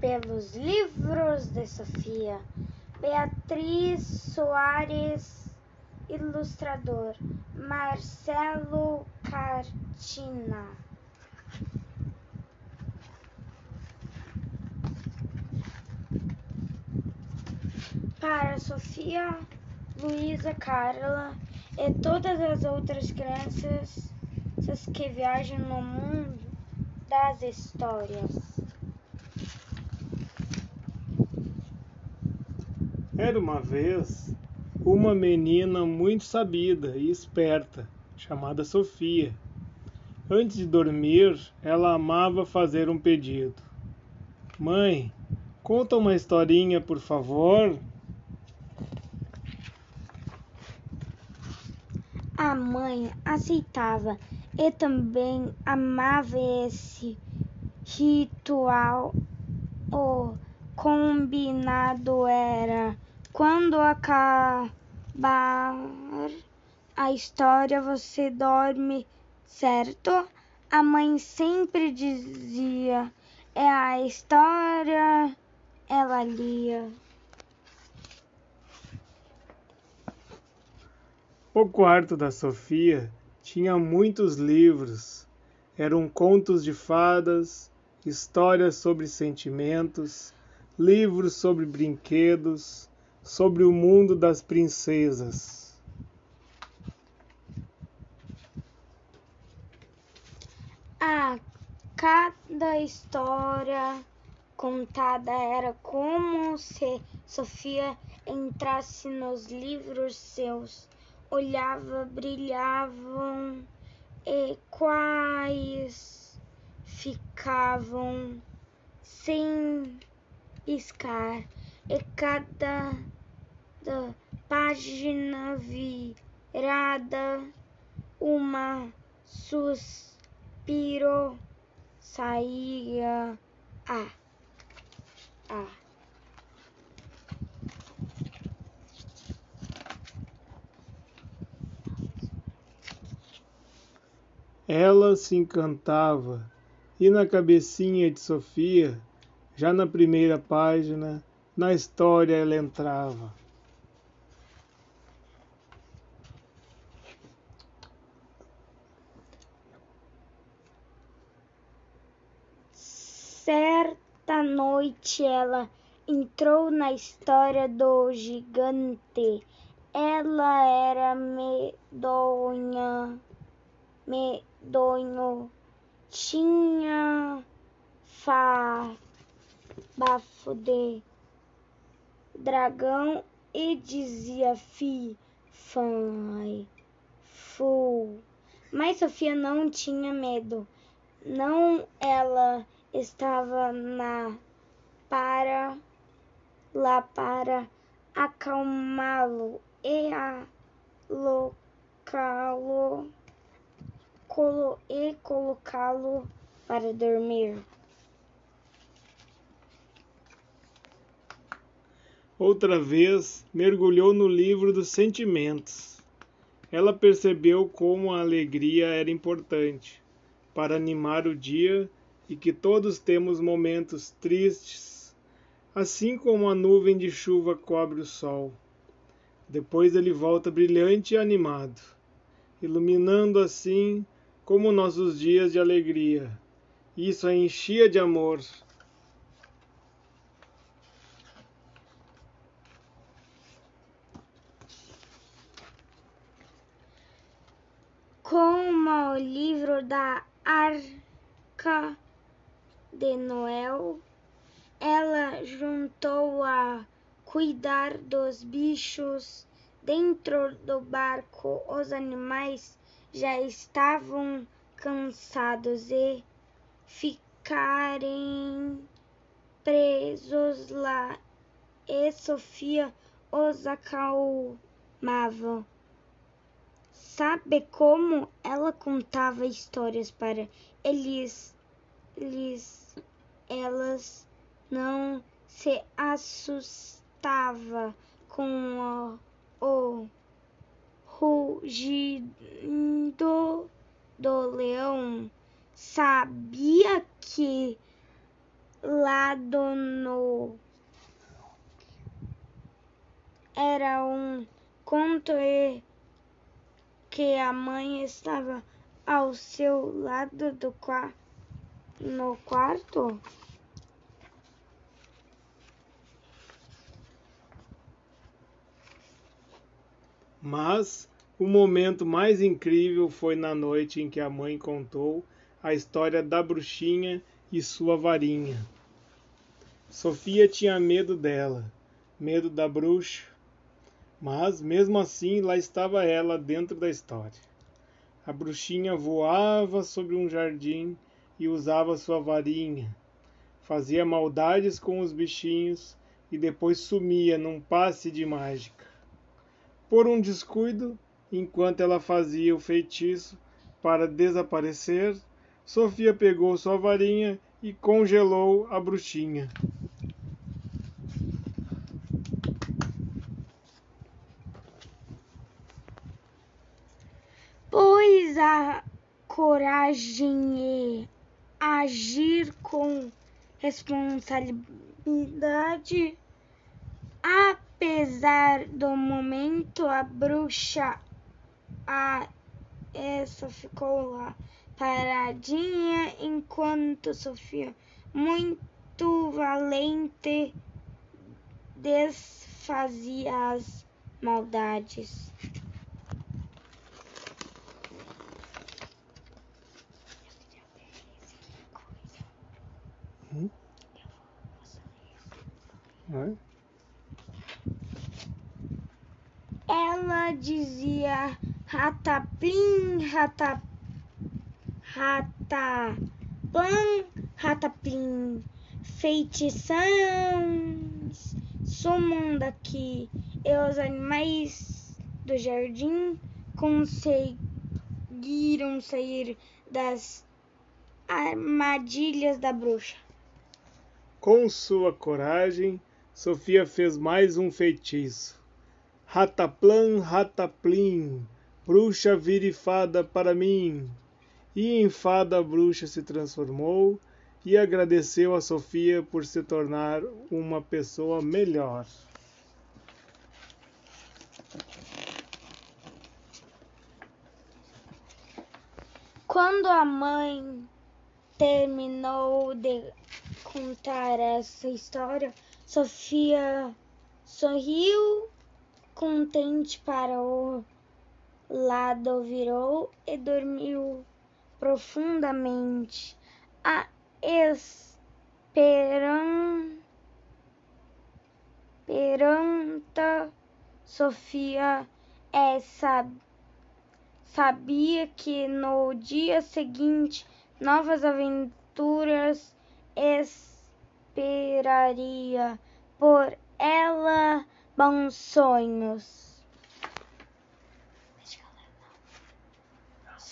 pelos livros de Sofia. Beatriz Soares, ilustrador. Marcelo Cartina. Para Sofia, Luísa, Carla e todas as outras crianças que viajam no mundo das histórias. Era uma vez uma menina muito sabida e esperta, chamada Sofia. Antes de dormir, ela amava fazer um pedido. Mãe, conta uma historinha, por favor. A mãe aceitava e também amava esse ritual. O combinado era quando acabar a história, você dorme, certo? A mãe sempre dizia, é a história, ela lia. O quarto da Sofia tinha muitos livros. Eram contos de fadas, histórias sobre sentimentos, livros sobre brinquedos, sobre o mundo das princesas. A cada história contada era como se Sofia entrasse nos livros seus, olhava, brilhavam e quais ficavam sem piscar e cada página virada uma suspiro saía a a Ela se encantava e na cabecinha de Sofia, já na primeira página, na história ela entrava. Certa noite ela entrou na história do gigante. Ela era medonha, medonho, tinha fa, bafo de dragão e dizia fi, fai, fu. Mas Sofia não tinha medo. Não, ela estava na para lá para acalmá-lo e alocá-lo colo, e colocá-lo para dormir. Outra vez mergulhou no livro dos sentimentos. Ela percebeu como a alegria era importante para animar o dia e que todos temos momentos tristes, assim como a nuvem de chuva cobre o sol. Depois ele volta brilhante e animado, iluminando assim como nossos dias de alegria. Isso a enchia de amor. Como o livro da Arca de Noel, ela juntou a cuidar dos bichos dentro do barco. Os animais já estavam cansados e ficarem presos lá, e Sofia os acalmava. Sabe como ela contava histórias para eles, eles elas não se assustava com o, o rugido do leão. Sabia que lado no era um conto e que a mãe estava ao seu lado do qua no quarto. Mas o momento mais incrível foi na noite em que a mãe contou a história da bruxinha e sua varinha. Sofia tinha medo dela, medo da bruxa, mas mesmo assim lá estava ela dentro da história. A bruxinha voava sobre um jardim e usava sua varinha. Fazia maldades com os bichinhos e depois sumia num passe de mágica. Por um descuido, enquanto ela fazia o feitiço para desaparecer, Sofia pegou sua varinha e congelou a bruxinha. Pois a coragem e agir com responsabilidade, apesar do momento, a bruxa a essa ficou lá paradinha enquanto Sofia, muito valente, desfazia as maldades. Ela dizia rataplim, rataplim, rataplan, rataplim, feitições sumam daqui e os animais do jardim conseguiram sair das armadilhas da bruxa. Com sua coragem, Sofia fez mais um feitiço. Rataplan, rataplim, bruxa vire fada para mim. E em fada a bruxa se transformou e agradeceu a Sofia por se tornar uma pessoa melhor. Quando a mãe terminou de contar essa história, Sofia sorriu contente para o lado virou e dormiu profundamente. A esperanta Sofia é, sabia que no dia seguinte novas aventuras esperaria por ela bons sonhos.